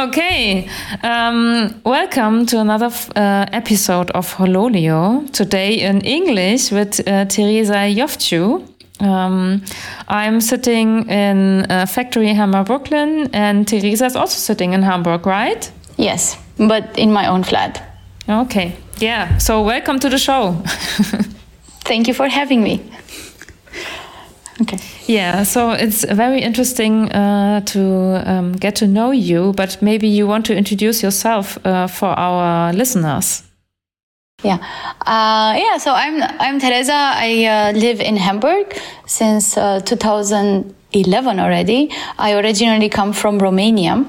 Okay, um, welcome to another uh, episode of Hoololio. Today in English with uh, Tereza Iofciu. Um, I'm sitting in a factory Hamburg, Brooklyn, and Teresa is also sitting in Hamburg, right? Yes, but in my own flat. Okay, yeah. So welcome to the show. Thank you for having me. Okay. Yeah, so it's very interesting uh, to um, get to know you, but maybe you want to introduce yourself uh, for our listeners. Yeah, uh, yeah. So I'm I'm Tereza. I uh, live in Hamburg since uh, 2011 already. I originally come from Romania.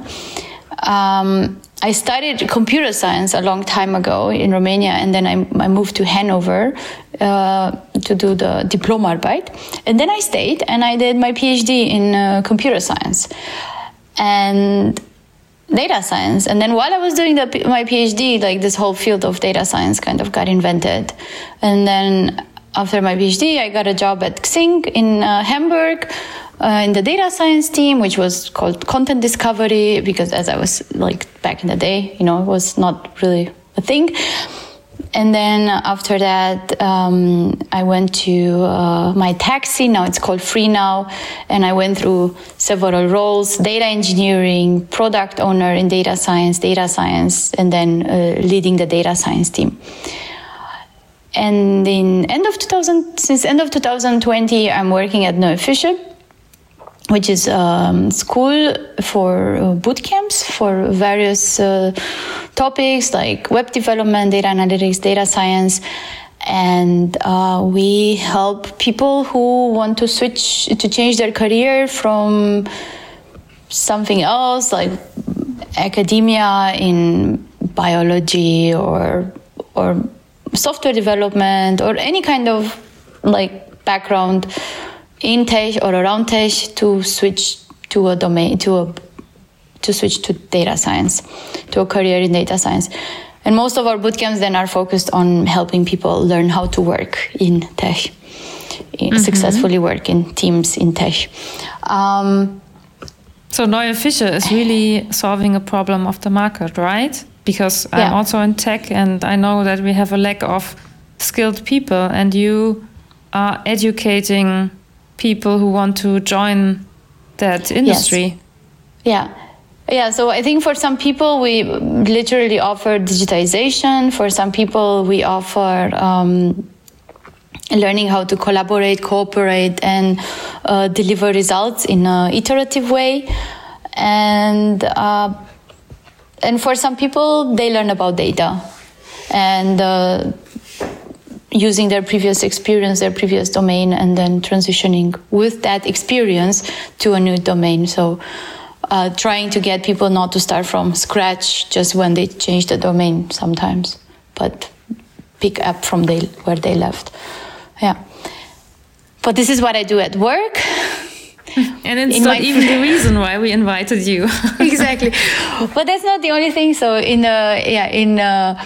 Um, I studied computer science a long time ago in Romania, and then I, I moved to Hanover uh, to do the diploma arbeit. And then I stayed and I did my PhD in uh, computer science and data science. And then while I was doing the, my PhD, like this whole field of data science kind of got invented. And then after my PhD, I got a job at Xing in uh, Hamburg uh, in the data science team, which was called content discovery, because as I was like back in the day, you know, it was not really a thing. And then after that, um, I went to uh, mytaxi. Now it's called Free Now. And I went through several roles data engineering, product owner in data science, data science, and then uh, leading the data science team. And in end of 2000, since end of 2020, I'm working at Neue Fische which is a um, school for uh, boot camps for various uh, topics like web development, data analytics, data science. And uh, we help people who want to switch to change their career from something else like academia in biology or or software development or any kind of like background in tech or around tech to switch to a domain to a to switch to data science to a career in data science and most of our bootcamps then are focused on helping people learn how to work in tech mm-hmm. successfully work in teams in tech um, so Neue Fische is really solving a problem of the market, right? Because yeah. I'm also in tech and I know that we have a lack of skilled people and you are educating people who want to join that industry. Yes. Yeah. Yeah, so I think for some people we literally offer digitization. For some people we offer um, learning how to collaborate, cooperate, and uh, deliver results in an iterative way. And uh, and for some people they learn about data, and uh, using their previous experience, their previous domain, and then transitioning with that experience to a new domain. So, uh, trying to get people not to start from scratch just when they change the domain sometimes, but pick up from they, where they left. Yeah. But this is what I do at work. and it's in not even the reason why we invited you. exactly. But that's not the only thing. So in uh, yeah in uh,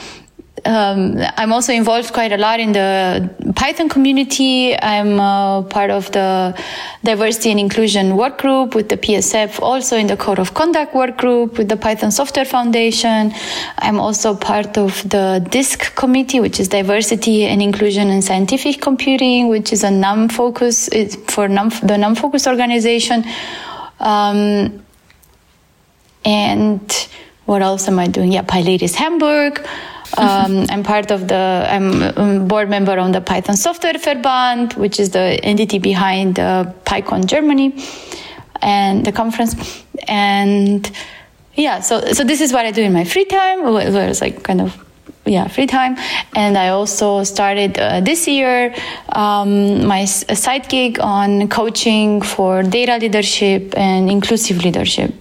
um, I'm also involved quite a lot in the Python community. I'm uh, part of the diversity and inclusion work group with the PSF, also in the code of conduct work group with the Python Software Foundation. I'm also part of the DISC committee, which is diversity and inclusion in scientific computing, which is a NumFOCUS for the NumFOCUS organization. Um, and what else am I doing? Yeah, PyLadies Hamburg. Um, I'm part of the, I'm a board member on the Python Software Verband, which is the entity behind uh, PyCon Germany and the conference. And yeah, so, so this is what I do in my free time, where it's like kind of yeah free time and i also started uh, this year um, my side gig on coaching for data leadership and inclusive leadership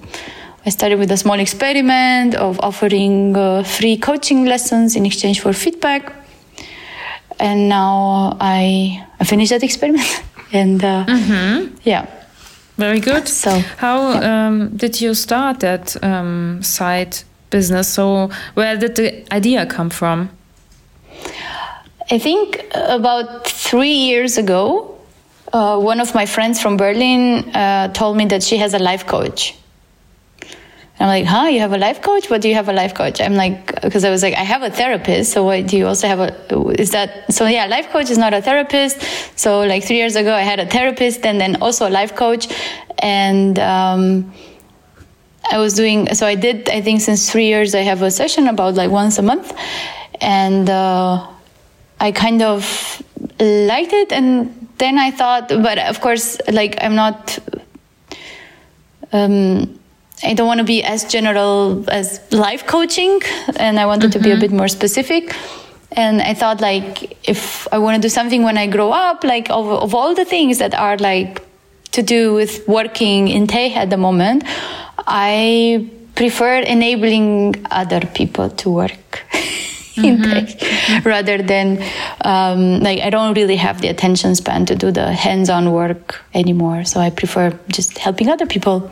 I started with a small experiment of offering uh, free coaching lessons in exchange for feedback. And now I, I finished that experiment. and uh, mm-hmm. yeah. Very good. So, how yeah. um, did you start that um, side business? So, where did the idea come from? I think about three years ago, uh, one of my friends from Berlin uh, told me that she has a life coach I'm like, huh? You have a life coach? What do you have a life coach? I'm like, because I was like, I have a therapist. So what do you also have a? Is that so? Yeah, life coach is not a therapist. So like three years ago, I had a therapist and then also a life coach, and um, I was doing. So I did. I think since three years, I have a session about like once a month, and uh, I kind of liked it. And then I thought, but of course, like I'm not. Um, I don't want to be as general as life coaching, and I wanted mm-hmm. to be a mm-hmm. bit more specific. And I thought, like, if I want to do something when I grow up, like, of, of all the things that are like to do with working in tech at the moment, I prefer enabling other people to work. in mm-hmm. rather than um, like I don't really have the attention span to do the hands-on work anymore. So I prefer just helping other people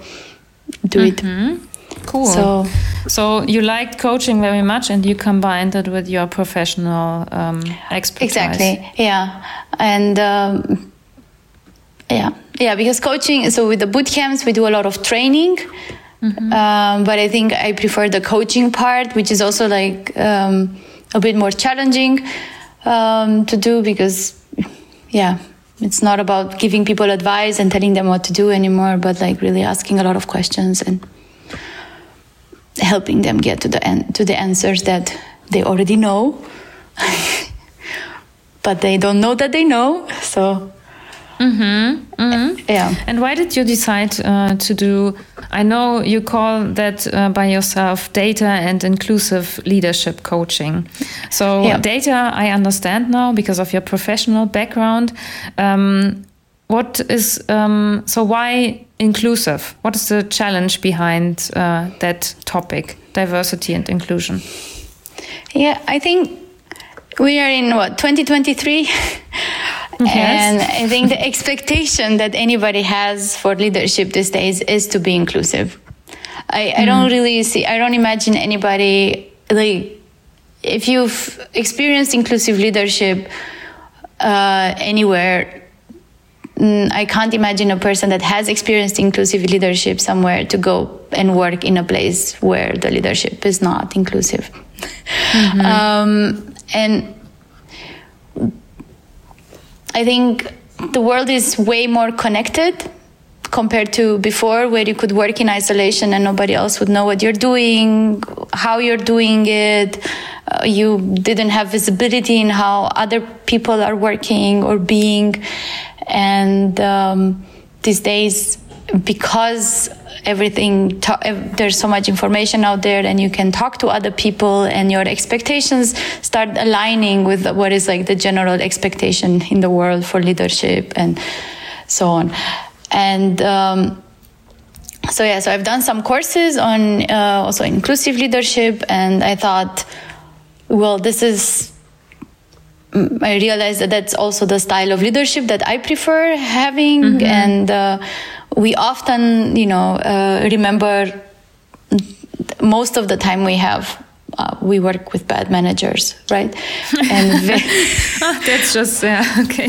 do mm-hmm. it. Cool. So, so you liked coaching very much, and you combined it with your professional um, expertise. Exactly. Yeah, and um, yeah, yeah, because coaching. So with the boot camps, we do a lot of training. Mm-hmm. Um, but I think I prefer the coaching part, which is also like um, a bit more challenging um, to do because, yeah, it's not about giving people advice and telling them what to do anymore, but like really asking a lot of questions and helping them get to the en- to the answers that they already know, but they don't know that they know. So Mm-hmm, mm-hmm. Yeah. And why did you decide uh, to do? I know you call that uh, by yourself data and inclusive leadership coaching. So, yeah. data, I understand now because of your professional background. Um, what is um, so? Why inclusive? What is the challenge behind uh, that topic, diversity and inclusion? Yeah, I think we are in what 2023. Yes. And I think the expectation that anybody has for leadership these days is to be inclusive. I, mm. I don't mm. really see, I don't imagine anybody, like, if you've experienced inclusive leadership uh, anywhere, mm, I can't imagine a person that has experienced inclusive leadership somewhere to go and work in a place where the leadership is not inclusive. Mm-hmm. Um, and I think the world is way more connected compared to before where you could work in isolation and nobody else would know what you're doing how you're doing it. Uh, you didn't have visibility in how other people are working or being. And um, these days because everything there's so much information out there and you can talk to other people and your expectations start aligning with what is like the general expectation in the world for leadership and so on and um, so yeah so i've done some courses on uh, also inclusive leadership and i thought well this is mm, I realized that that's also the style of leadership that I prefer having, mm-hmm. and uh, we often, you know, uh, remember most of the time we have uh, we work with bad managers, right? And that's just yeah, okay.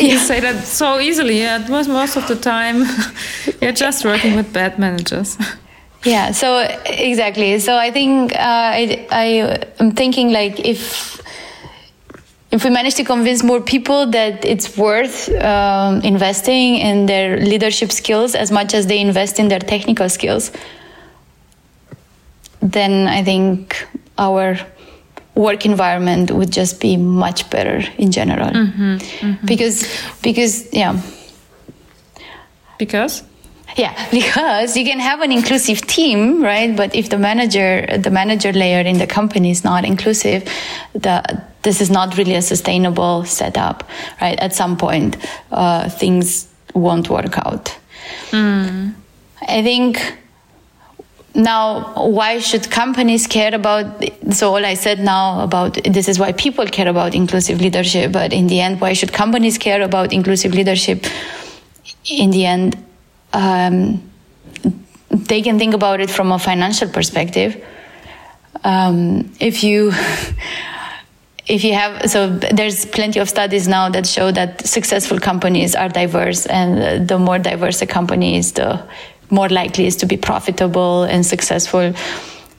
You yeah. say that so easily. Yeah, it was most of the time you're just working with bad managers. Yeah. So exactly. So I think uh, I I am thinking like if if we manage to convince more people that it's worth um, investing in their leadership skills as much as they invest in their technical skills, then I think our work environment would just be much better in general. Mm-hmm, mm-hmm. Because, because, yeah. Because? Yeah, because you can have an inclusive team, right? But if the manager, the manager layer in the company is not inclusive, the this is not really a sustainable setup, right? At some point, uh, things won't work out. Mm. I think now why should companies care about so all i said now about this is why people care about inclusive leadership but in the end why should companies care about inclusive leadership in the end um, they can think about it from a financial perspective um, if you if you have so there's plenty of studies now that show that successful companies are diverse and the more diverse a company is the more likely is to be profitable and successful.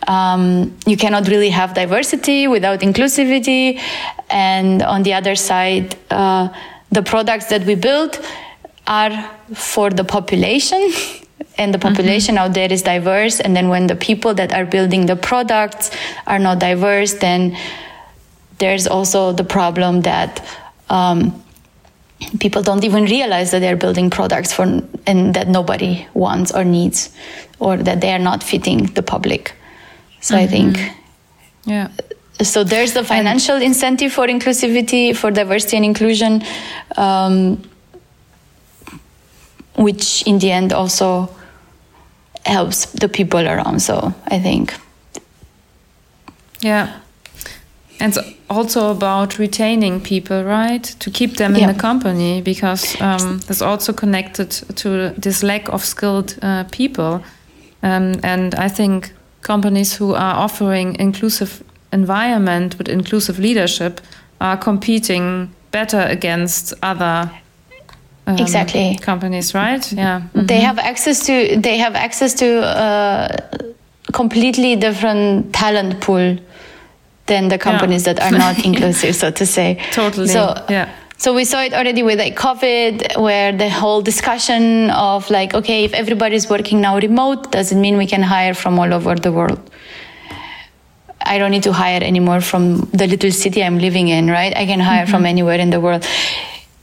Um, you cannot really have diversity without inclusivity. And on the other side, uh, the products that we build are for the population. and the mm-hmm. population mm-hmm. out there is diverse. And then when the people that are building the products are not diverse, then there's also the problem that um, people don't even realize that they're building products for and that nobody wants or needs or that they are not fitting the public so mm-hmm. i think yeah so there's the financial and incentive for inclusivity for diversity and inclusion um, which in the end also helps the people around so i think yeah and it's also about retaining people, right? To keep them in the company, because um, that's also connected to this lack of skilled uh, people. Um, and I think companies who are offering inclusive environment with inclusive leadership are competing better against other um, exactly companies, right? Yeah, mm -hmm. they have access to they have access to a uh, completely different talent pool than the companies yeah. that are not inclusive, so to say. Totally. So, yeah. So we saw it already with like COVID, where the whole discussion of like, okay, if everybody's working now remote, does it mean we can hire from all over the world? I don't need to hire anymore from the little city I'm living in, right? I can hire mm-hmm. from anywhere in the world.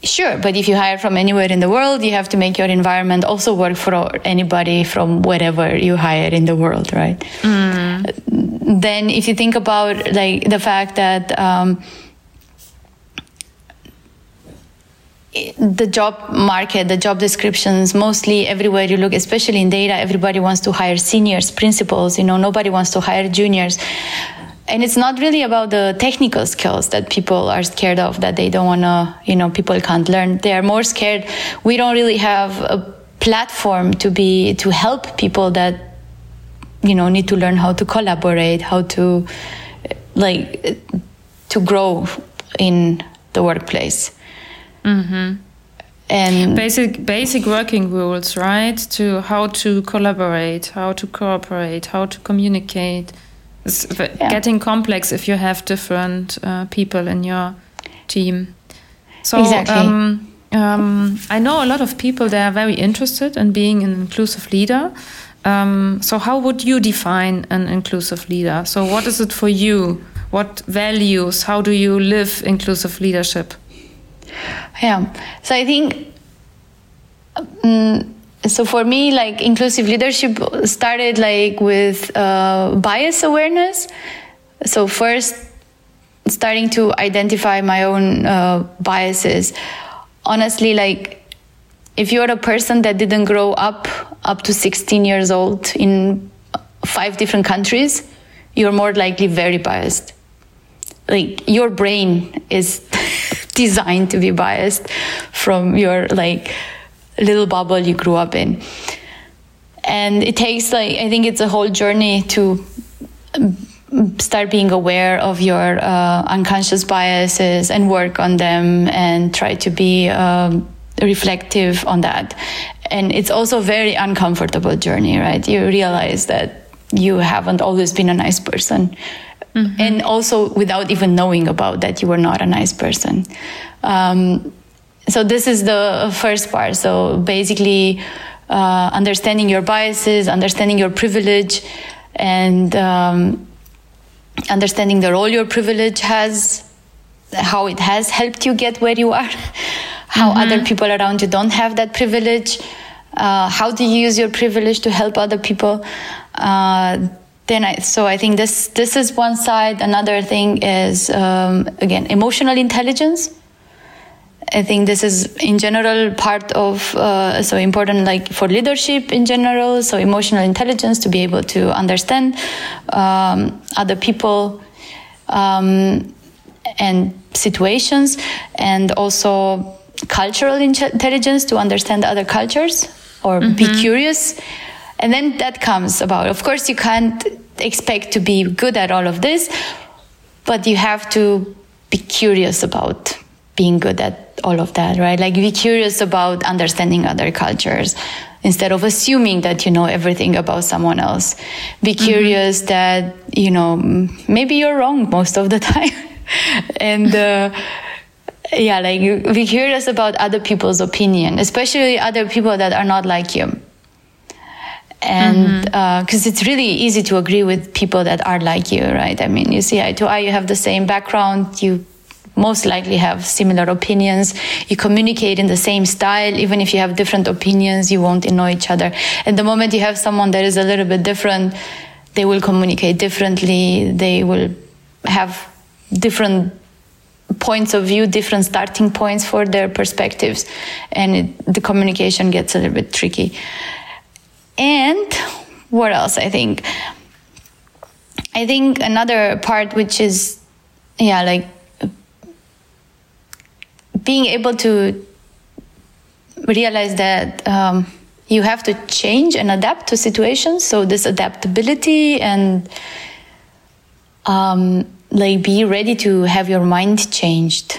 Sure, but if you hire from anywhere in the world, you have to make your environment also work for anybody from wherever you hire in the world, right? Mm. Then, if you think about like the fact that um, the job market, the job descriptions, mostly everywhere you look, especially in data, everybody wants to hire seniors, principals. You know, nobody wants to hire juniors and it's not really about the technical skills that people are scared of that they don't want to you know people can't learn. They are more scared. We don't really have a platform to be to help people that you know need to learn how to collaborate how to like to grow in the workplace. Mm-hmm. and basic basic working rules right? To how to collaborate how to cooperate how to communicate it's yeah. getting complex if you have different uh, people in your team. So, exactly. Um, um, I know a lot of people they are very interested in being an inclusive leader. Um, so, how would you define an inclusive leader? So, what is it for you? What values? How do you live inclusive leadership? Yeah. So, I think. Um, so for me like inclusive leadership started like with uh, bias awareness. So first starting to identify my own uh, biases. Honestly like if you're a person that didn't grow up up to 16 years old in five different countries you're more likely very biased. Like your brain is designed to be biased from your like little bubble you grew up in. And it takes like I think it's a whole journey to start being aware of your uh, unconscious biases and work on them and try to be um, reflective on that. And it's also a very uncomfortable journey, right? You realize that you haven't always been a nice person. Mm-hmm. And also without even knowing about that, you were not a nice person. Um, so this is the first part. So basically, uh, understanding your biases, understanding your privilege, and um, understanding the role your privilege has, how it has helped you get where you are, how mm-hmm. other people around you don't have that privilege. Uh, how do you use your privilege to help other people? Uh, then I, so I think this this is one side. Another thing is um, again emotional intelligence. I think this is in general part of uh, so important like for leadership in general. So emotional intelligence to be able to understand um, other people um, and situations, and also cultural intelligence to understand other cultures or mm-hmm. be curious. And then that comes about. Of course, you can't expect to be good at all of this, but you have to be curious about being good at all of that, right? Like be curious about understanding other cultures. instead of assuming that you know everything about someone else be curious mm-hmm. that you know maybe you're wrong most of the time and uh, yeah like be curious about other people's opinion especially other people that are not like you and because mm-hmm. uh, it's really easy to agree with people that are like you right i mean you see eye to eye you have the same background you most likely have similar opinions you communicate in the same style even if you have different opinions you won't annoy each other and the moment you have someone that is a little bit different they will communicate differently they will have different points of view, different starting points for their perspectives, and it, the communication gets a little bit tricky. And what else? I think. I think another part which is, yeah, like being able to realize that um, you have to change and adapt to situations. So this adaptability and um, like be ready to have your mind changed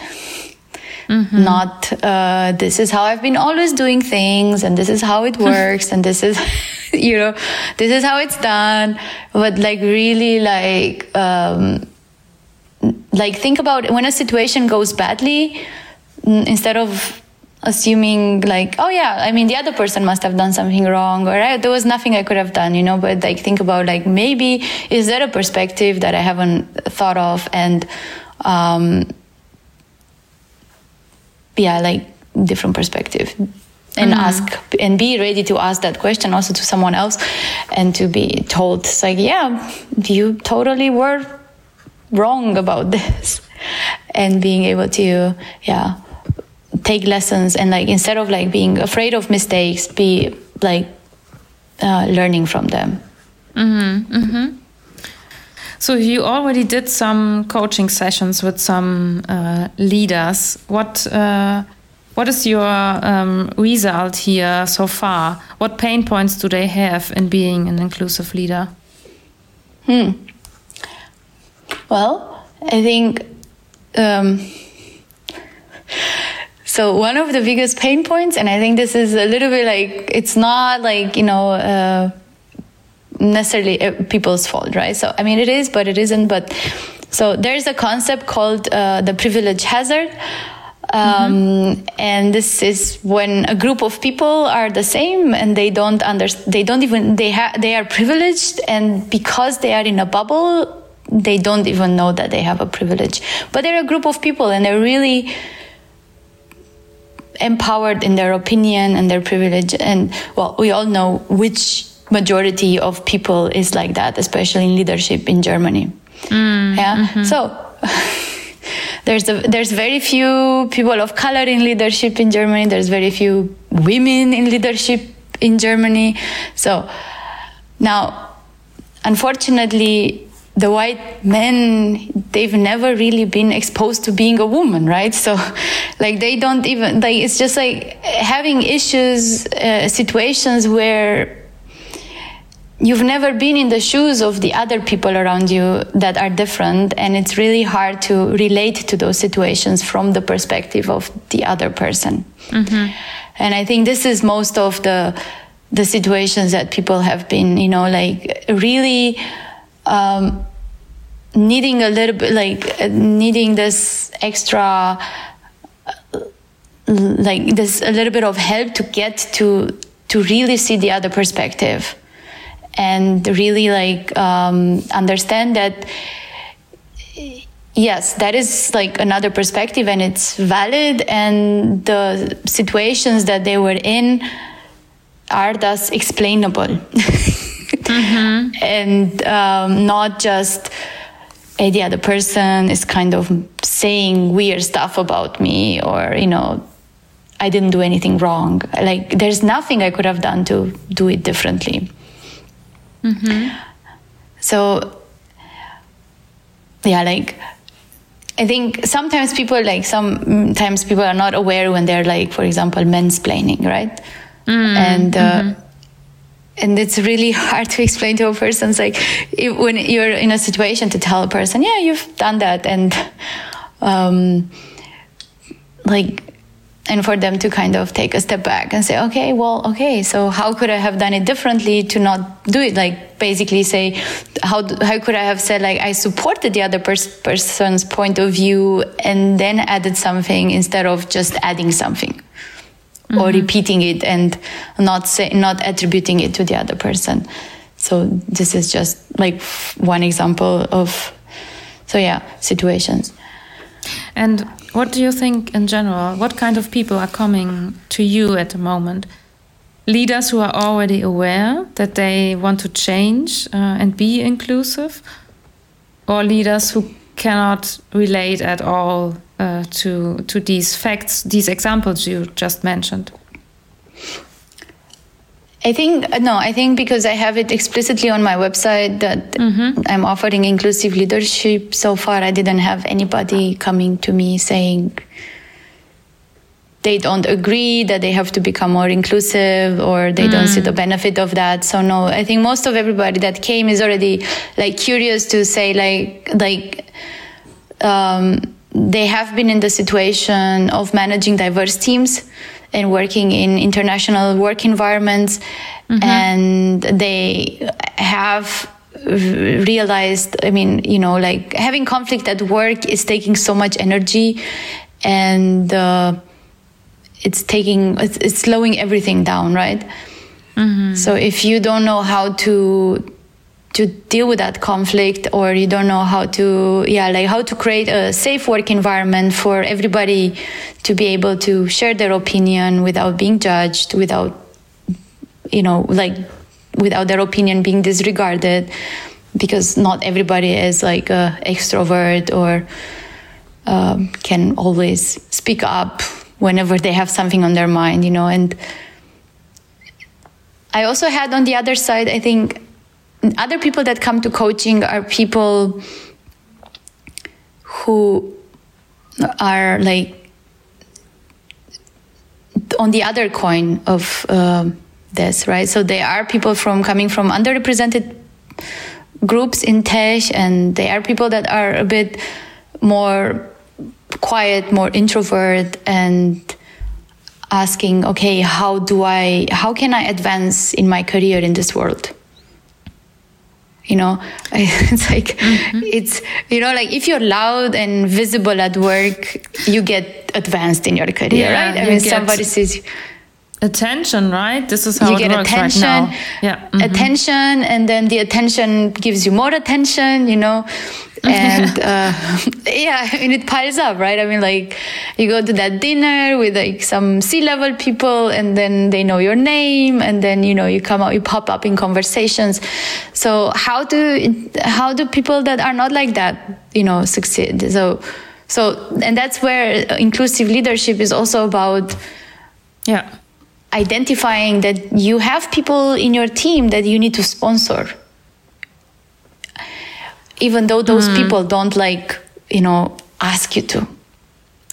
mm-hmm. not uh, this is how i've been always doing things and this is how it works and this is you know this is how it's done but like really like um, like think about when a situation goes badly instead of assuming like oh yeah i mean the other person must have done something wrong or there was nothing i could have done you know? But like think about like maybe is there a perspective that i haven't thought of? And um yeah like different perspective. And mm-hmm. ask and be ready to ask that question also to someone else and to be told it's like yeah you totally were wrong about this. And being able to yeah take lessons and like instead of like being afraid of mistakes be like uh, learning from them mm-hmm, mm-hmm. so you already did some coaching sessions with some uh, leaders what uh, what is your um, result here so far what pain points do they have in being an inclusive leader hmm. well i think um, so one of the biggest pain points, and I think this is a little bit like it's not like you know uh, necessarily uh, people's fault, right? So I mean it is, but it isn't. But so there's a concept called uh, the privilege hazard. Um, mm-hmm. and this is when a group of people are the same and they don't understand they don't even they have they are privileged and because they are in a bubble they don't even know that they have a privilege but they're a group of people and they're really empowered in their opinion and their privilege. And well, we all know which majority of people is like that, especially in leadership in Germany. Mm, yeah. Mm-hmm. So there's a, there's very few people of color in leadership in Germany. There's very few women in leadership in Germany. So now, unfortunately, the white men they've never really been exposed to being a woman right so like they don't even like it's just like having issues uh, situations where you've never been in the shoes of the other people around you that are different and it's really hard to relate to those situations from the perspective of the other person mm-hmm. and i think this is most of the the situations that people have been you know like really um, needing a little bit like uh, needing this extra uh, like this a little bit of help to get to to really see the other perspective. And really like um, understand that yes that is like another perspective and it's valid. And the situations that they were in are thus explainable. Mm-hmm. and um, not just yeah, the other person is kind of saying weird stuff about me, or you know, I didn't do anything wrong. Like there's nothing I could have done to do it differently. Mm-hmm. So yeah, like I think sometimes people like sometimes people are not aware when they're like, for example, mansplaining, right? Mm-hmm. And uh, mm-hmm and it's really hard to explain to a person it's like if, when you're in a situation to tell a person yeah you've done that and um, like and for them to kind of take a step back and say, okay, well, okay, so how could I have done it differently to not do it? Like basically say, how, how could I have said like, I supported the other pers- person's point of view and then added something instead of just adding something mm-hmm. or repeating it and not say, not attributing it to the other person. So this is just like one example of, so yeah, situations. And what do you think in general? What kind of people are coming to you at the moment? Leaders who are already aware that they want to change uh, and be inclusive, or leaders who cannot relate at all uh, to to these facts, these examples you just mentioned? I think no, I think because I have it explicitly on my website that mm-hmm. I'm offering inclusive leadership. So far, I didn't have anybody coming to me saying they don't agree that they have to become more inclusive or they mm. don't see the benefit of that. So no, I think most of everybody that came is already like curious to say like like um, they have been in the situation of managing diverse teams and working in international work environments mm-hmm. and they have realized i mean you know like having conflict at work is taking so much energy and uh, it's taking it's, it's, slowing everything down right mm-hmm. so if you don't know how to to deal with that conflict or you don't know how to yeah like how to create a safe work environment for everybody to be able to share their opinion without being judged without you know like without their opinion being disregarded because not everybody is like a extrovert or um, can always speak up whenever they have something on their mind you know and i also had on the other side i think other people that come to coaching are people who are like on the other coin of uh, this, right? So they are people from coming from underrepresented groups in Tesh, and they are people that are a bit more quiet, more introvert, and asking, okay, how do I, how can I advance in my career in this world? You know it's like mm-hmm. it's you know like if you're loud and visible at work you get advanced in your career yeah, right i mean somebody says attention right? This is how you it get works attention right now. yeah mm-hmm. attention and then the attention gives you more attention you know? And uh, yeah i mean it piles up right? I mean like you go to that dinner with like some c-level people and then they know your name and then you know you come out you pop up in conversations. So how do how do people that are not like that you know succeed? So so and that's where inclusive leadership is also about yeah identifying that you have people in your team that you need to sponsor even though those mm. people don't like you know ask you to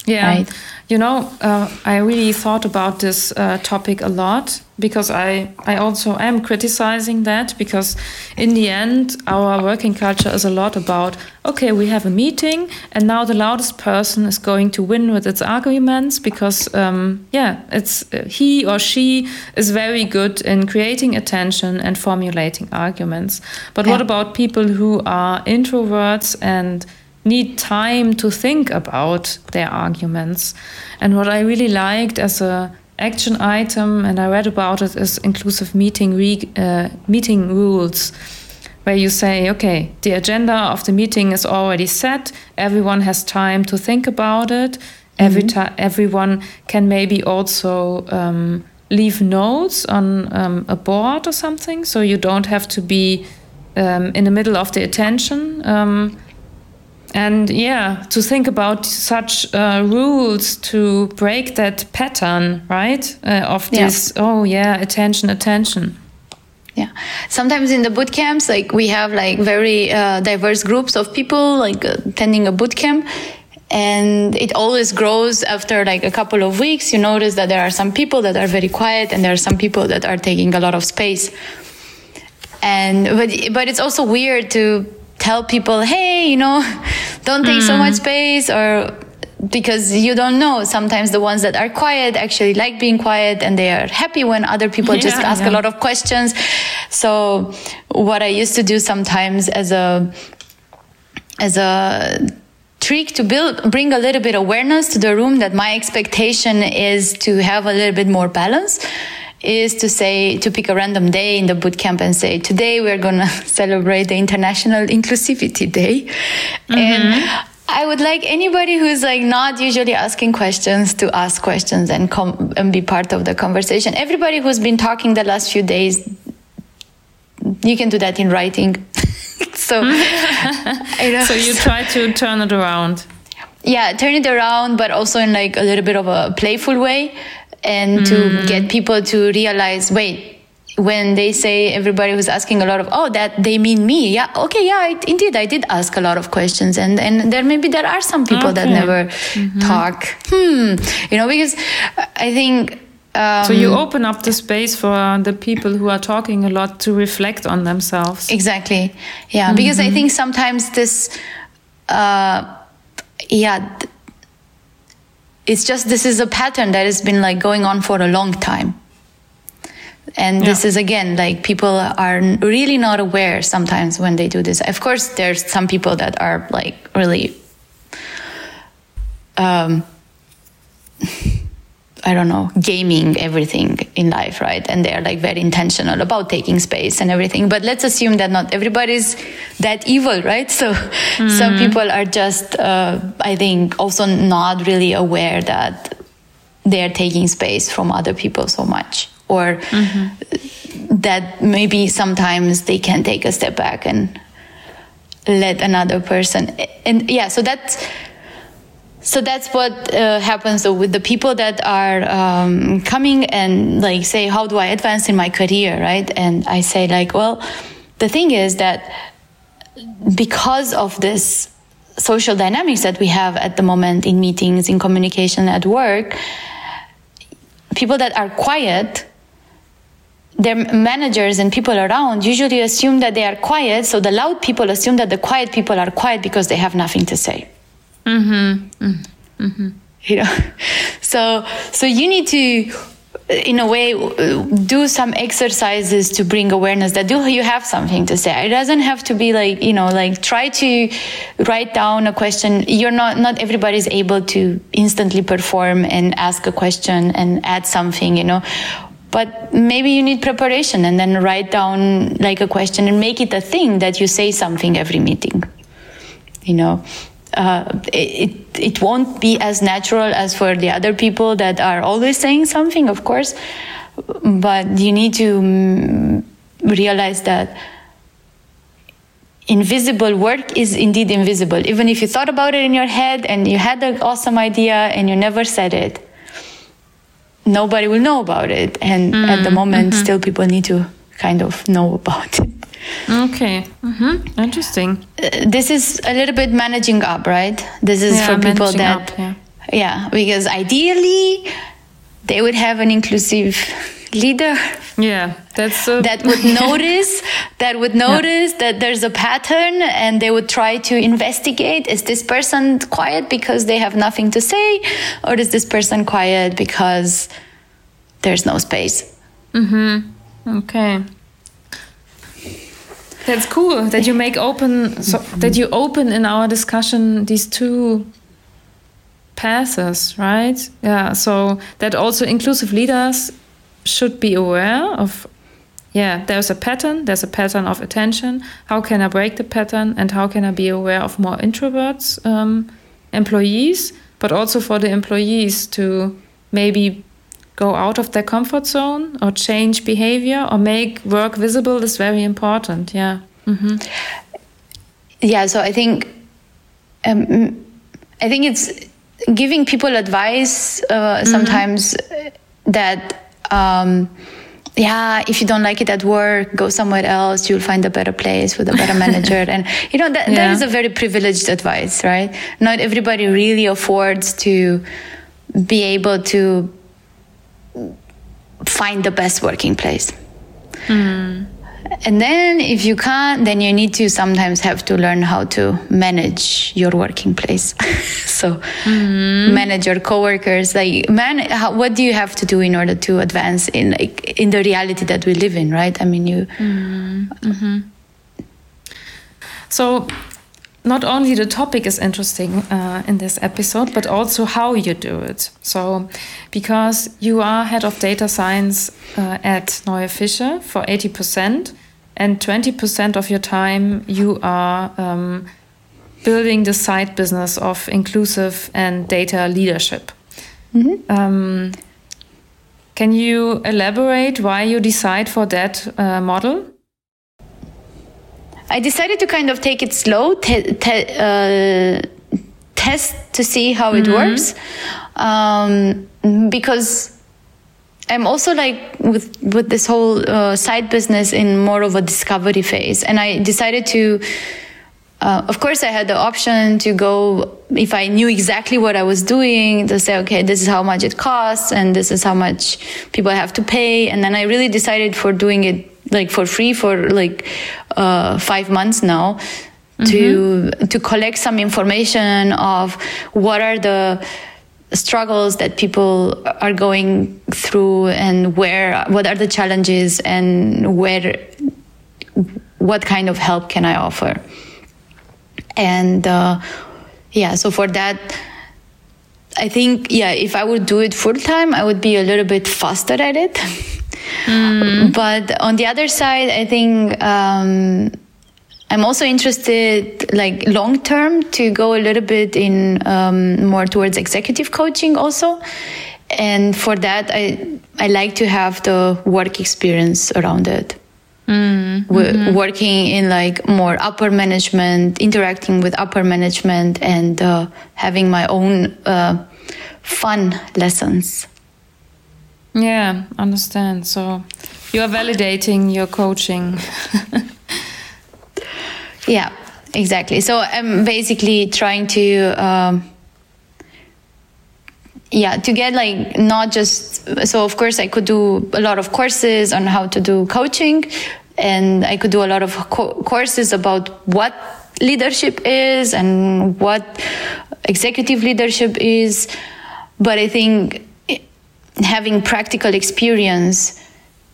yeah right? you know uh, i really thought about this uh, topic a lot because i i also am criticizing that because in the end our working culture is a lot about okay we have a meeting and now the loudest person is going to win with its arguments because um, yeah it's uh, he or she is very good in creating attention and formulating arguments but yeah. what about people who are introverts and need time to think about their arguments. And what I really liked as a action item, and I read about it, is inclusive meeting uh, meeting rules, where you say, okay, the agenda of the meeting is already set. Everyone has time to think about it. Every mm -hmm. time, everyone can maybe also um, leave notes on um, a board or something, so you don't have to be um, in the middle of the attention. Um, and yeah to think about such uh, rules to break that pattern right uh, of this yeah. oh yeah attention attention. Yeah. Sometimes in the boot camps like we have like very uh, diverse groups of people like attending a boot camp. And it always grows after like a couple of weeks. You notice that there are some people that are very quiet and there are some people that are taking a lot of space. And but but it's also weird to tell people, hey, you know, don't take mm. so much space or because you don't know sometimes the ones that are quiet actually like being quiet and they are happy when other people just ask yeah. a lot of questions so what i used to do sometimes as a as a trick to build bring a little bit awareness to the room that my expectation is to have a little bit more balance is to say to pick a random day in the boot camp and say today we're going to celebrate the international inclusivity day and mm-hmm. I would like anybody who's like not usually asking questions to ask questions and come and be part of the conversation. Everybody who's been talking the last few days, you can do that in writing. so. So you try to turn it around. yeah, turn it around, but also in like a little bit of a playful way, and to get people to realize, wait. When they say everybody was asking a lot of, oh, that they mean me. Yeah, okay, yeah, I, indeed, I did ask a lot of questions, and and there maybe there are some people that Okay. never talk. Hmm, you know, because I think. Um, So you open up the space for the people who are talking a lot to reflect on themselves. Exactly. Yeah, because I think sometimes this, uh, yeah, th- it's just this is a pattern that has been like going on for a long time. And this is again like people are really not aware sometimes when they do this. Of course, there's some people that are like really, um, I don't know, gaming everything in life, right? And they're like very intentional about taking space and everything. But let's assume that not everybody's that evil, right? So some people are just, uh, I think, also not really aware that they're taking space from other people so much. Or that maybe sometimes they can take a step back and let another person. And yeah, so that's so that's what uh, happens with the people that are um, coming and like say how do i advance in my career right? And i say like well the thing is that because of this social dynamics that we have at the moment in meetings in communication at work people that are quiet their managers and people around usually assume that they are quiet so the loud people assume that the quiet people are quiet because they have nothing to say Mm-hmm. Mm-hmm. Mm-hmm. you know so so you need to in a way do some exercises to bring awareness that do you have something to say. It doesn't have to be like you know like try to write down a question. You're not not everybody's able to instantly perform and ask a question and add something you know. But maybe you need preparation and then write down like a question and make it a thing that you say something every meeting you know uh, it, it won't be as natural as for the other people that are always saying something, of course, but you need to mm, realize that invisible work is indeed invisible. Even if you thought about it in your head and you had an awesome idea and you never said it, nobody will know about it. And at the moment, still people need to kind of know about it. Okay. hmm Interesting. Uh, this is a little bit managing up, right? This is Yeah, for people that, up, yeah. yeah, because ideally they would have an inclusive leader Yeah, that's uh, that would notice that would notice that there's a pattern and they would try to investigate is this person quiet because they have nothing to say or is this person quiet because there's no space Mm-hmm. Okay. That's cool that you make open so that you open in our discussion these two paths, right? Yeah, so that also inclusive leaders should be aware of yeah, there's a pattern, there's a pattern of attention. How can I break the pattern and how can I be aware of more introverts um, employees, but also for the employees to maybe go out of their comfort zone or change behavior or make work visible is very important. Yeah. hmm yeah so i think um, i think it's giving people advice uh, sometimes uh, that um, yeah if you don't like it at work go somewhere else you'll find a better place with a better manager and you know that, that Yeah. is a very privileged advice right not everybody really affords to be able to find the best working place and then if you can't then you need to sometimes have to learn how to manage your working place so mm-hmm. manage your coworkers like man how, what do you have to do in order to advance in like in the reality that we live in right i mean you mm-hmm. Mm-hmm. so not only the topic is interesting uh, in this episode, but also how you do it. So, because you are head of data science uh, at neuefische for 80%, and 20% of your time you are um, building the side business of inclusive and data leadership. Mm -hmm. um, can you elaborate why you decide for that uh, model? I decided to kind of take it slow, te- te- uh, test to see how it mm-hmm. works, um, because I'm also like with with this whole uh, side business in more of a discovery phase, and I decided to. Uh, of course, I had the option to go if I knew exactly what I was doing to say, okay, this is how much it costs, and this is how much people have to pay, and then I really decided for doing it like for free for like uh, five months now mm-hmm. to to collect some information of what are the struggles that people are going through and where what are the challenges and where what kind of help can i offer and uh, yeah so for that i think yeah if i would do it full time i would be a little bit faster at it Mm. But on the other side, I think um, I'm also interested, like long term, to go a little bit in um, more towards executive coaching also. And for that, I I like to have the work experience around it. Mm, mm-hmm. working in like more upper management, interacting with upper management, and uh, having my own uh, fun lessons. Yeah, understand. So you are validating your coaching. yeah, exactly. So I'm basically trying to. Um, yeah to get like not just so of course i could do a lot of courses on how to do coaching and i could do a lot of co- courses about what leadership is and what executive leadership is but i think having practical experience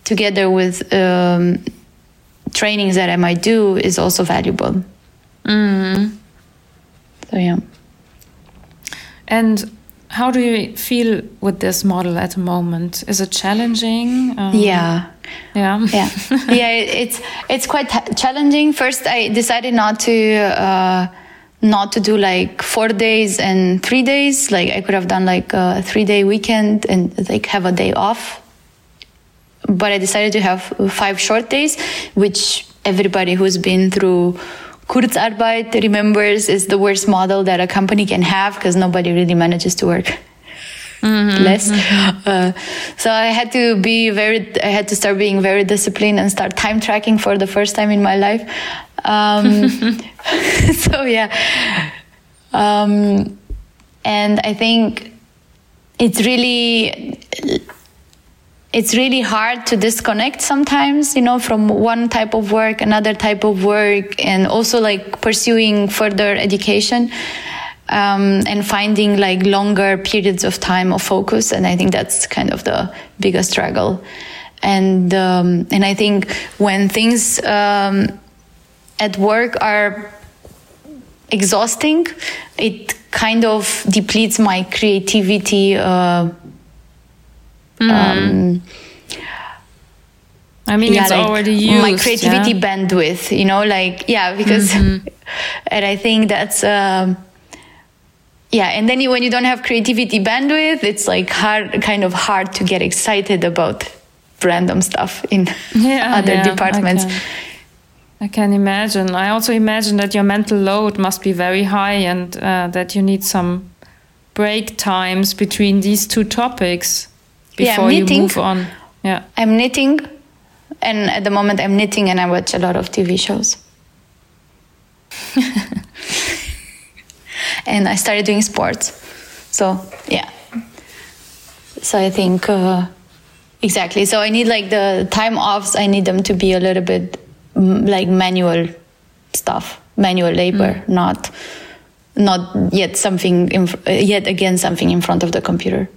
together with um, trainings that I might do is also valuable. Mm. So yeah. And how do you feel with this model at the moment? Is it challenging? Um, yeah. Yeah. Yeah. yeah. It's it's quite challenging. First, I decided not to. Uh, not to do like four days and three days. Like I could have done like a three day weekend and like have a day off. But I decided to have five short days, which everybody who's been through Kurzarbeit remembers is the worst model that a company can have because nobody really manages to work. Mm-hmm, less. Mm-hmm. Uh, so I had to be very, I had to start being very disciplined and start time tracking for the first time in my life. Um, so yeah. Um, and I think it's really it's really hard to disconnect sometimes you know from one type of work another type of work and also like pursuing further education um, and finding like longer periods of time of focus and i think that's kind of the biggest struggle and um, and i think when things um, at work are exhausting. It kind of depletes my creativity. Uh, mm. um, I mean, yeah, it's like already used. My creativity yeah? bandwidth, you know, like, yeah, because, mm-hmm. and I think that's, um, yeah, and then when you don't have creativity bandwidth, it's like hard, kind of hard to get excited about random stuff in yeah, other departments. I can imagine. I also imagine that your mental load must be very high and uh, that you need some break times between these two topics before yeah, you move on. Yeah. I'm knitting and at the moment I'm knitting and I watch a lot of TV shows. and I started doing sports. So, yeah. So I think uh, exactly. So I need like the time offs, I need them to be a little bit like manual stuff, manual labor, not not yet something in, uh, yet again something in front of the computer.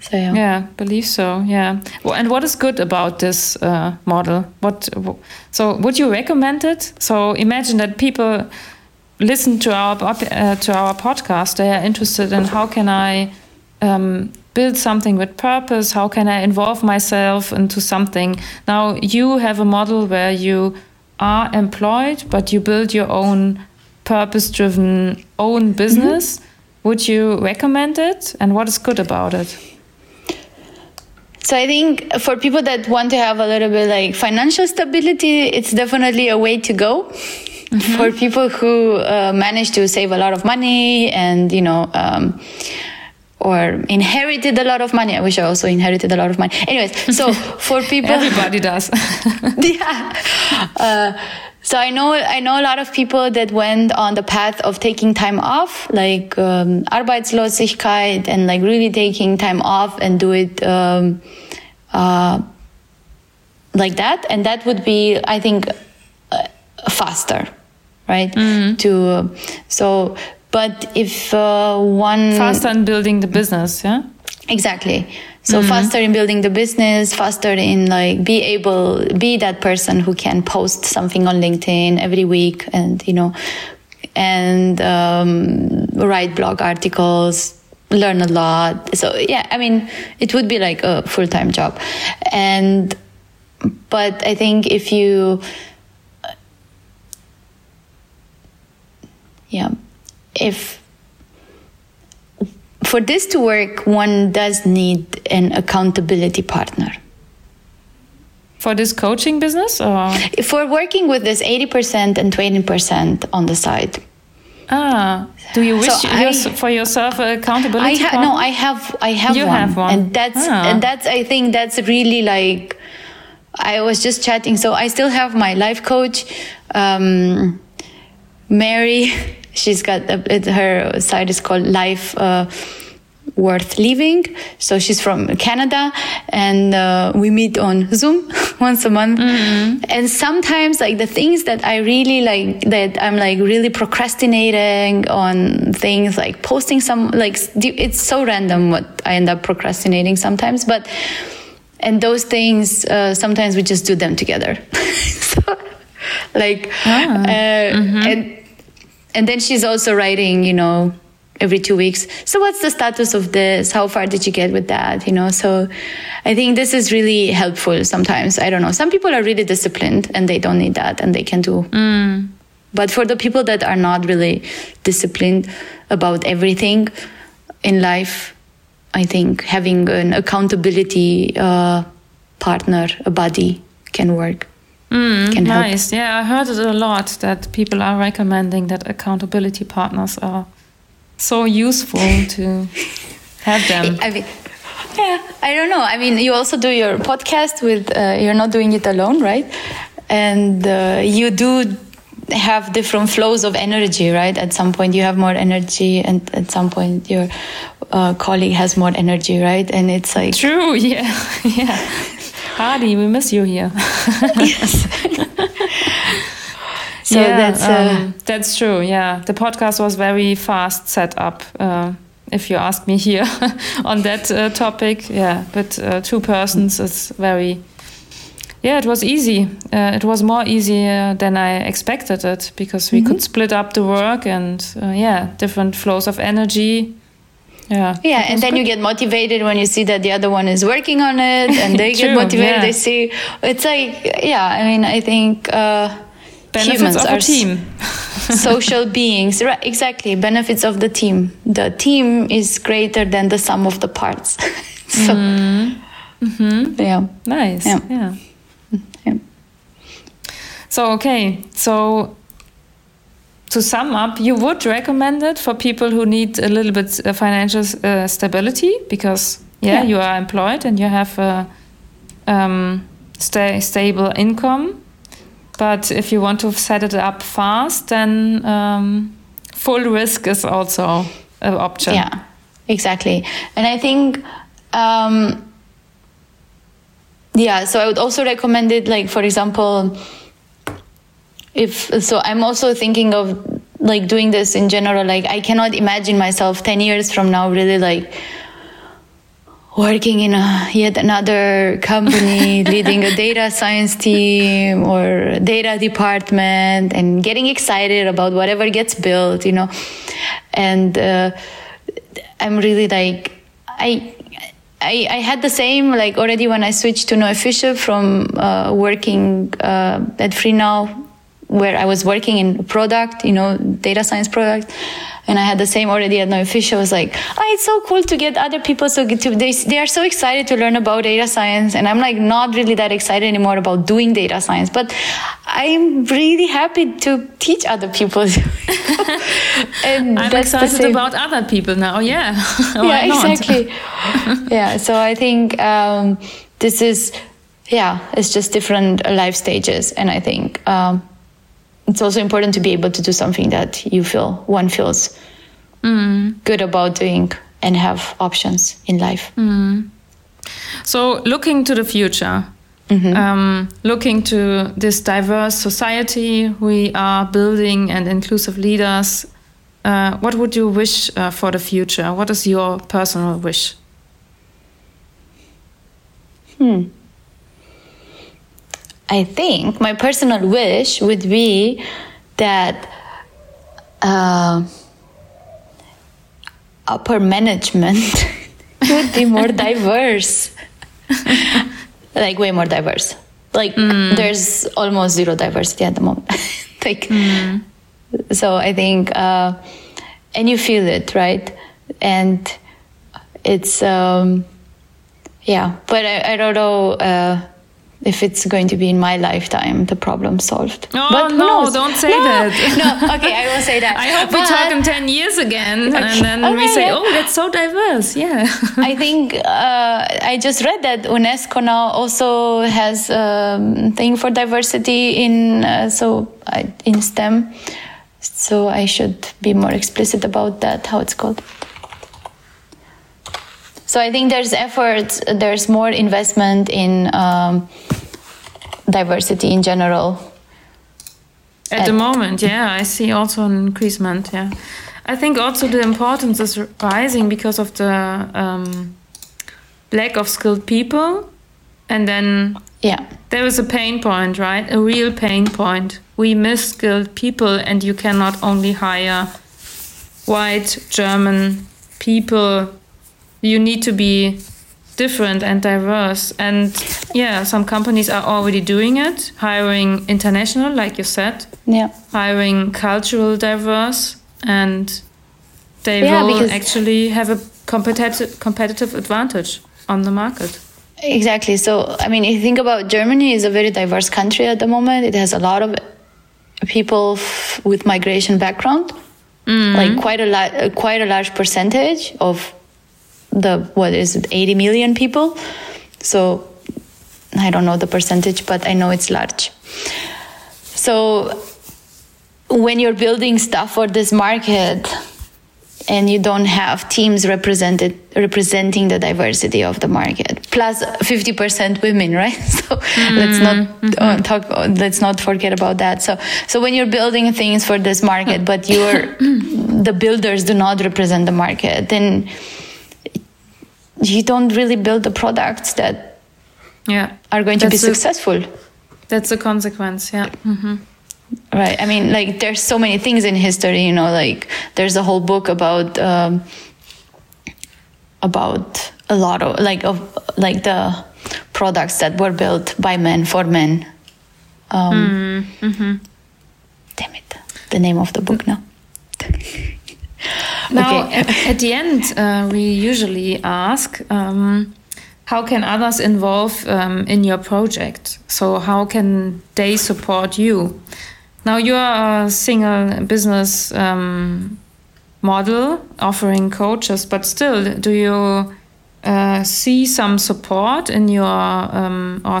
So yeah. Yeah, believe so. Yeah. Well, and what is good about this uh, model? What? So, would you recommend it? So, imagine that people listen to our uh, to our podcast. They are interested in how can I um, build something with purpose? How can I involve myself into something? Now, you have a model where you are employed, but you build your own purpose-driven own business. Would you recommend it? And what is good about it? So I think for people that want to have a little bit like financial stability, it's definitely a way to go. For people who uh, manage to save a lot of money and you know, um, or inherited a lot of money. I wish I also inherited a lot of money. Anyways, so for people, Everybody does. yeah. Uh, so I know I know a lot of people that went on the path of taking time off, like um, Arbeitslosigkeit, and like really taking time off and do it um, uh, like that, and that would be, I think, uh, faster, right? To uh, so, but if uh, one faster in building the business yeah Exactly. So faster in building the business, faster in like be able be that person who can post something on LinkedIn every week and you know and um, write blog articles, learn a lot. So yeah, I mean it would be like a full time job, and but I think if you yeah if for this to work, one does need an accountability partner. for this coaching business or For working with this 80% and 20% on the side. ah do you wish So I- for yourself an accountability I ha- no, I have I have You one. have one. And that's Ah. and that's I think that's really like I was just chatting. So I still have my life coach, um, Mary. She's got a, her site is called Life uh, Worth Living. So she's from Canada, and uh, we meet on Zoom once a month. And sometimes, like the things that I really like, that I'm like really procrastinating on things, like posting some, like it's so random what I end up procrastinating sometimes, but and those things uh, sometimes we just do them together so, like uh, and and then she's also writing you know every two weeks. So what's the status of this? How far did you get with that you know? So i think this is really helpful sometimes. I don't know. Some people are really disciplined and they don't need that and they can do. But for the people that are not really disciplined about everything in life I think having an accountability uh, partner, a buddy, can work. Can help. nice yeah i heard it a lot that people are recommending that accountability partners are so useful to have them I mean, yeah, I don't know. I mean, you also do your podcast with, uh, you're not doing it alone, right? And uh, you do have different flows of energy, right? At some point, you have more energy, and at some point, your uh, colleague has more energy, right? And it's like, true yeah yeah hardy we miss you here yes. so yeah, that's. Uh, um, that's true. Yeah, the podcast was very fast set up. Uh, if you ask me here on that uh, topic, yeah, but uh, two persons is very. Yeah, it was easy. Uh, it was more easier than I expected it because we could split up the work and uh, yeah, different flows of energy. Yeah. Yeah, and then good. you get motivated when you see that the other one is working on it, and they get motivated. yeah. They see it's like, yeah. I mean, I think uh, benefits humans of are team. social beings. Right? Exactly, benefits of the team. The team is greater than the sum of the parts. so, Mm-hmm. yeah, Nice. Yeah. yeah. yeah. So okay, so to sum up, you would recommend it for people who need a little bit uh, financial uh, stability because yeah, Yeah. you are employed and you have a um, sta- stable income. But if you want to set it up fast, then um, full risk is also an option. Yeah, exactly. And I think um, yeah so i would also recommend it like for example if so i'm also thinking of like doing this in general like i cannot imagine myself 10 years from now really like working in a yet another company leading a data science team or data department and getting excited about whatever gets built you know. And uh, i'm really like i I, I had the same like already when I switched to neuefische from uh, working uh, at FreeNow where I was working in product, you know, data science product. And I had the same already at neuefische. I was like, oh, it's so cool to get other people so to, they, they are so excited to learn about data science. And I'm like not really that excited anymore about doing data science, but I'm really happy to teach other people. and I'm excited about other people now. Yeah. yeah, exactly. yeah. So I think um, this is, yeah, it's just different life stages. And I think, um, it's also important to be able to do something that you feel one feels mm. good about doing and have options in life. Mm. So, looking to the future, mm-hmm. um, looking to this diverse society we are building and inclusive leaders, uh, what would you wish uh, for the future? What is your personal wish? Hmm. I think my personal wish would be that uh, upper management would be more diverse, like way more diverse. Like mm. there's almost zero diversity at the moment. like mm. so, I think, uh, and you feel it, right? And it's um, yeah, but I, I don't know. Uh, if it's going to be in my lifetime, the problem solved. Oh but no, don't say no, that. no, okay, I will say that. I hope but, we talk in ten years again, okay, and then okay, we say, "Oh, that's so diverse." Yeah. I think uh, I just read that UNESCO now also has a um, thing for diversity in uh, so uh, in STEM. So I should be more explicit about that. How it's called. So I think there's efforts, there's more investment in um, diversity in general. At, At the moment, yeah, I see also an increasement. Yeah, I think also the importance is rising because of the um, lack of skilled people, and then yeah, there is a pain point, right? A real pain point. We miss skilled people, and you cannot only hire white German people you need to be different and diverse. And yeah, some companies are already doing it, hiring international, like you said. Yeah. Hiring cultural diverse and they yeah, will actually have a competitive competitive advantage on the market. Exactly. So I mean, if you think about Germany is a very diverse country at the moment. It has a lot of people with migration background, mm. like quite a lot, quite a large percentage of the what is it 80 million people so i don't know the percentage but i know it's large so when you're building stuff for this market and you don't have teams represented representing the diversity of the market plus 50% women right so mm-hmm. let's not mm-hmm. uh, talk let's not forget about that so so when you're building things for this market but you're the builders do not represent the market then you don't really build the products that yeah. are going to be successful. That's a consequence yeah. Mm-hmm. right. I mean like there's so many things in history you know like there's a whole book about um, about a lot of like of like the products that were built by men for men. Um, mm-hmm. damn it. The name of the book now now, okay. at, at, the end, uh, we usually ask um, how can others involve um, in your project? So, how can they support you? Now, you are a single business um, model offering coaches, but still, do you uh, see some support in your um, or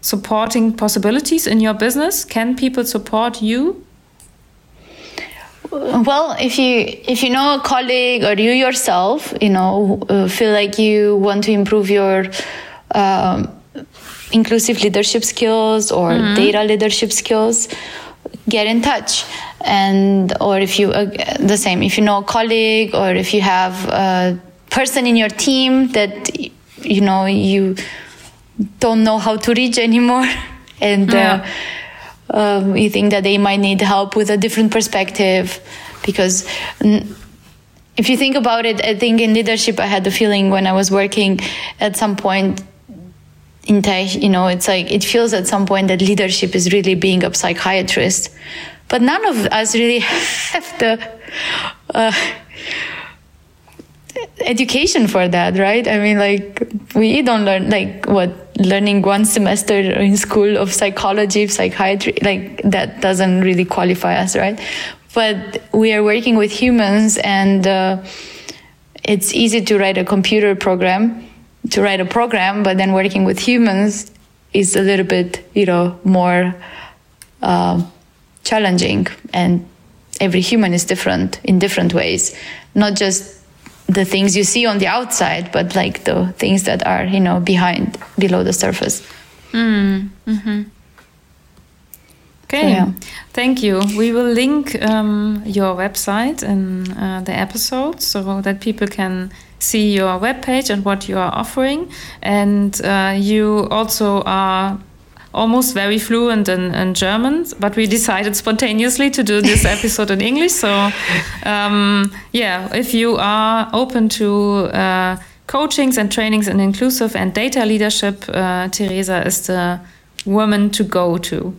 supporting possibilities in your business? Can people support you? Well, if you if you know a colleague or you yourself, you know, uh, feel like you want to improve your um, inclusive leadership skills or mm-hmm. data leadership skills, get in touch. And or if you uh, the same, if you know a colleague or if you have a person in your team that you know you don't know how to reach anymore, and uh, yeah. uh, um, you think that they might need help with a different perspective, because. N- if you think about it, I think in leadership, I had the feeling when I was working at some point in tech, you know, it's like it feels at some point that leadership is really being a psychiatrist, but none of us really have the uh, education for that, right? I mean, like we don't learn like what learning one semester in school of psychology, psychiatry, like that doesn't really qualify us, right? But we are working with humans, and uh, it's easy to write a computer program to write a program, but then working with humans is a little bit, you know, more uh, challenging. And every human is different in different ways, not just the things you see on the outside, but like the things that are, you know, behind, below the surface. Mm, mm-hmm. Okay, so, yeah. thank you. We will link um, your website in uh, the episode so that people can see your webpage and what you are offering. And uh, you also are almost very fluent in, in, German, but we decided spontaneously to do this episode in English. So, um, yeah, if you are open to uh, coachings and trainings in inclusive and data leadership, uh, Tereza is the woman to go to.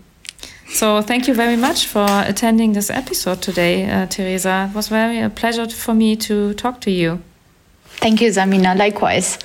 So, thank you very much for attending this episode today, uh, Tereza. It was very a pleasure for me to talk to you. Thank you, Zamina. Likewise.